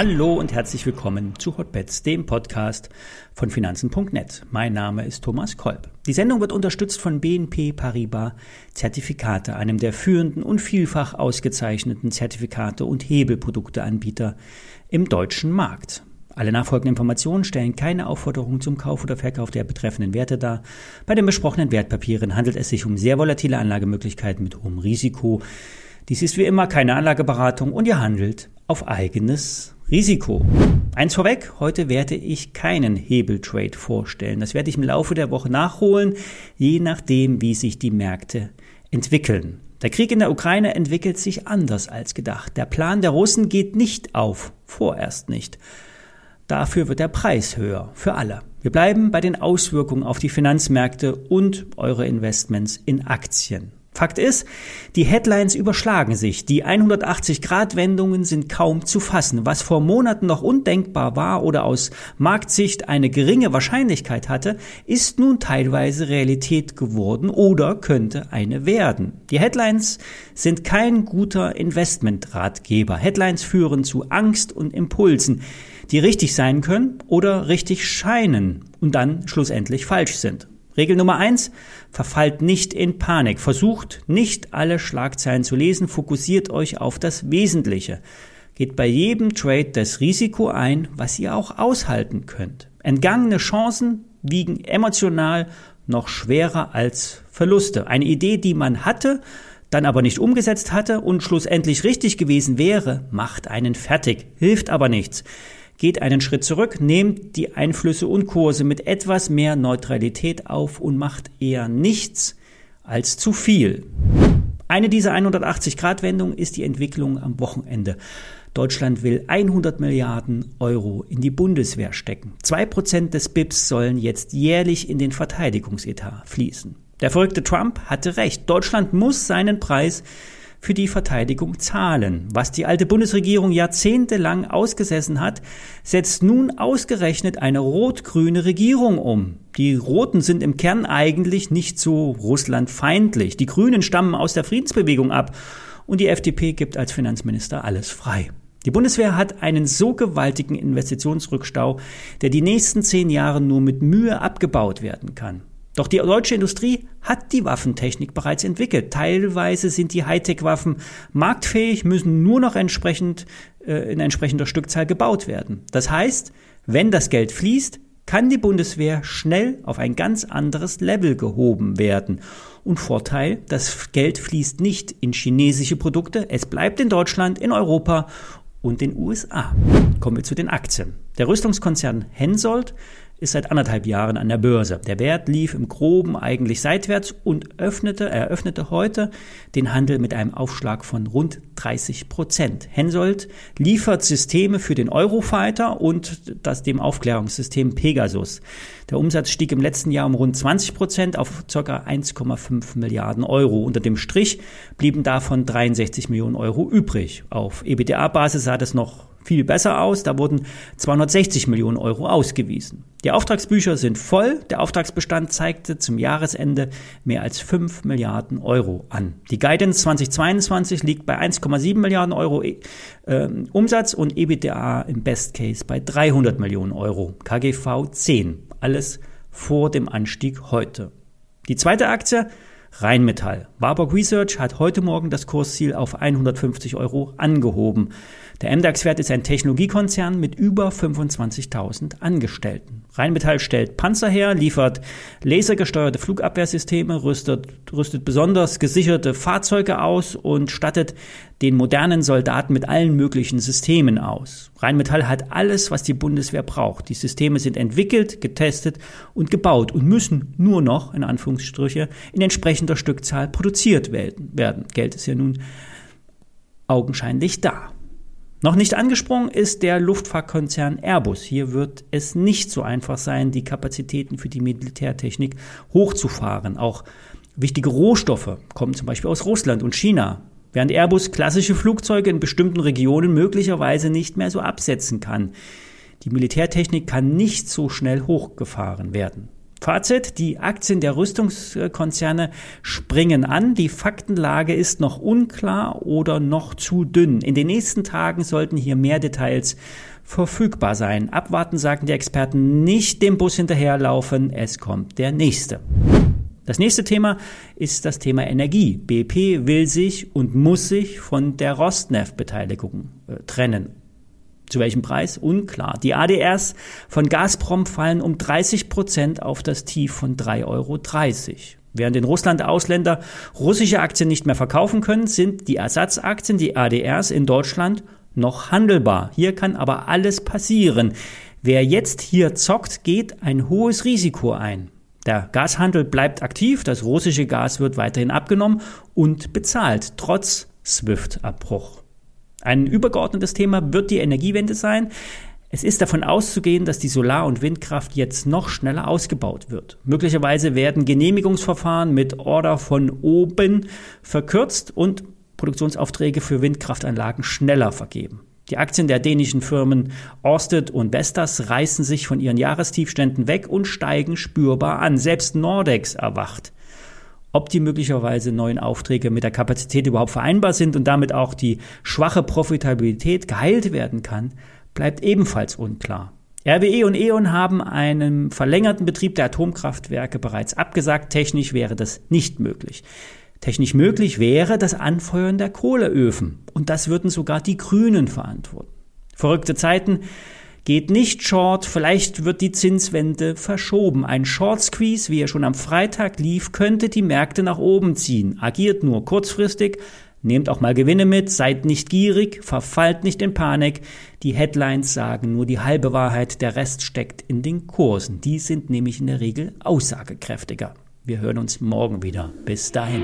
Hallo und herzlich willkommen zu Hotbets, dem Podcast von Finanzen.net. Mein Name ist Thomas Kolb. Die Sendung wird unterstützt von BNP Paribas Zertifikate, einem der führenden und vielfach ausgezeichneten Zertifikate und Hebelprodukteanbieter im deutschen Markt. Alle nachfolgenden Informationen stellen keine Aufforderung zum Kauf oder Verkauf der betreffenden Werte dar. Bei den besprochenen Wertpapieren handelt es sich um sehr volatile Anlagemöglichkeiten mit hohem Risiko. Dies ist wie immer keine Anlageberatung und ihr handelt auf eigenes Risiko. Eins vorweg, heute werde ich keinen Hebeltrade vorstellen. Das werde ich im Laufe der Woche nachholen, je nachdem, wie sich die Märkte entwickeln. Der Krieg in der Ukraine entwickelt sich anders als gedacht. Der Plan der Russen geht nicht auf, vorerst nicht. Dafür wird der Preis höher, für alle. Wir bleiben bei den Auswirkungen auf die Finanzmärkte und eure Investments in Aktien. Fakt ist, die Headlines überschlagen sich. Die 180-Grad-Wendungen sind kaum zu fassen. Was vor Monaten noch undenkbar war oder aus Marktsicht eine geringe Wahrscheinlichkeit hatte, ist nun teilweise Realität geworden oder könnte eine werden. Die Headlines sind kein guter Investmentratgeber. Headlines führen zu Angst und Impulsen, die richtig sein können oder richtig scheinen und dann schlussendlich falsch sind. Regel Nummer eins, verfallt nicht in Panik. Versucht nicht alle Schlagzeilen zu lesen, fokussiert euch auf das Wesentliche. Geht bei jedem Trade das Risiko ein, was ihr auch aushalten könnt. Entgangene Chancen wiegen emotional noch schwerer als Verluste. Eine Idee, die man hatte, dann aber nicht umgesetzt hatte und schlussendlich richtig gewesen wäre, macht einen fertig, hilft aber nichts. Geht einen Schritt zurück, nehmt die Einflüsse und Kurse mit etwas mehr Neutralität auf und macht eher nichts als zu viel. Eine dieser 180-Grad-Wendungen ist die Entwicklung am Wochenende. Deutschland will 100 Milliarden Euro in die Bundeswehr stecken. Zwei Prozent des BIPs sollen jetzt jährlich in den Verteidigungsetat fließen. Der verrückte Trump hatte recht. Deutschland muss seinen Preis für die Verteidigung zahlen. Was die alte Bundesregierung jahrzehntelang ausgesessen hat, setzt nun ausgerechnet eine rot-grüne Regierung um. Die Roten sind im Kern eigentlich nicht so russlandfeindlich. Die Grünen stammen aus der Friedensbewegung ab und die FDP gibt als Finanzminister alles frei. Die Bundeswehr hat einen so gewaltigen Investitionsrückstau, der die nächsten zehn Jahre nur mit Mühe abgebaut werden kann. Doch die deutsche Industrie hat die Waffentechnik bereits entwickelt. Teilweise sind die Hightech-Waffen marktfähig, müssen nur noch entsprechend äh, in entsprechender Stückzahl gebaut werden. Das heißt, wenn das Geld fließt, kann die Bundeswehr schnell auf ein ganz anderes Level gehoben werden. Und Vorteil, das Geld fließt nicht in chinesische Produkte, es bleibt in Deutschland, in Europa und den USA. Kommen wir zu den Aktien. Der Rüstungskonzern Hensoldt ist seit anderthalb Jahren an der Börse. Der Wert lief im Groben eigentlich seitwärts und öffnete, eröffnete heute den Handel mit einem Aufschlag von rund 30 Prozent. Hensoldt liefert Systeme für den Eurofighter und das dem Aufklärungssystem Pegasus. Der Umsatz stieg im letzten Jahr um rund 20 Prozent auf ca. 1,5 Milliarden Euro. Unter dem Strich blieben davon 63 Millionen Euro übrig. Auf EBTA-Basis sah das noch viel besser aus. Da wurden 260 Millionen Euro ausgewiesen. Die Auftragsbücher sind voll. Der Auftragsbestand zeigte zum Jahresende mehr als 5 Milliarden Euro an. Die Guidance 2022 liegt bei 1,7 Milliarden Euro äh, Umsatz und EBITDA im Best Case bei 300 Millionen Euro. KGV 10. Alles vor dem Anstieg heute. Die zweite Aktie Rheinmetall. Warburg Research hat heute Morgen das Kursziel auf 150 Euro angehoben. Der MDAX-Wert ist ein Technologiekonzern mit über 25.000 Angestellten. Rheinmetall stellt Panzer her, liefert lasergesteuerte Flugabwehrsysteme, rüstet, rüstet besonders gesicherte Fahrzeuge aus und stattet den modernen Soldaten mit allen möglichen Systemen aus. Rheinmetall hat alles, was die Bundeswehr braucht. Die Systeme sind entwickelt, getestet und gebaut und müssen nur noch, in Anführungsstriche, in entsprechender Stückzahl produziert werden. Geld ist ja nun augenscheinlich da. Noch nicht angesprungen ist der Luftfahrtkonzern Airbus. Hier wird es nicht so einfach sein, die Kapazitäten für die Militärtechnik hochzufahren. Auch wichtige Rohstoffe kommen zum Beispiel aus Russland und China. Während Airbus klassische Flugzeuge in bestimmten Regionen möglicherweise nicht mehr so absetzen kann. Die Militärtechnik kann nicht so schnell hochgefahren werden. Fazit, die Aktien der Rüstungskonzerne springen an, die Faktenlage ist noch unklar oder noch zu dünn. In den nächsten Tagen sollten hier mehr Details verfügbar sein. Abwarten, sagen die Experten, nicht dem Bus hinterherlaufen, es kommt der nächste. Das nächste Thema ist das Thema Energie. BP will sich und muss sich von der Rosneft-Beteiligung äh, trennen. Zu welchem Preis? Unklar. Die ADRs von Gazprom fallen um 30 Prozent auf das Tief von 3,30 Euro. Während in Russland Ausländer russische Aktien nicht mehr verkaufen können, sind die Ersatzaktien, die ADRs in Deutschland noch handelbar. Hier kann aber alles passieren. Wer jetzt hier zockt, geht ein hohes Risiko ein. Der Gashandel bleibt aktiv, das russische Gas wird weiterhin abgenommen und bezahlt, trotz SWIFT-Abbruch. Ein übergeordnetes Thema wird die Energiewende sein. Es ist davon auszugehen, dass die Solar- und Windkraft jetzt noch schneller ausgebaut wird. Möglicherweise werden Genehmigungsverfahren mit Order von oben verkürzt und Produktionsaufträge für Windkraftanlagen schneller vergeben. Die Aktien der dänischen Firmen Orsted und Vestas reißen sich von ihren Jahrestiefständen weg und steigen spürbar an. Selbst Nordex erwacht. Ob die möglicherweise neuen Aufträge mit der Kapazität überhaupt vereinbar sind und damit auch die schwache Profitabilität geheilt werden kann, bleibt ebenfalls unklar. RWE und E.ON haben einen verlängerten Betrieb der Atomkraftwerke bereits abgesagt. Technisch wäre das nicht möglich. Technisch möglich wäre das Anfeuern der Kohleöfen. Und das würden sogar die Grünen verantworten. Verrückte Zeiten geht nicht short, vielleicht wird die Zinswende verschoben. Ein Short Squeeze, wie er schon am Freitag lief, könnte die Märkte nach oben ziehen. Agiert nur kurzfristig, nehmt auch mal Gewinne mit, seid nicht gierig, verfallt nicht in Panik. Die Headlines sagen nur die halbe Wahrheit, der Rest steckt in den Kursen. Die sind nämlich in der Regel aussagekräftiger. Wir hören uns morgen wieder. Bis dahin.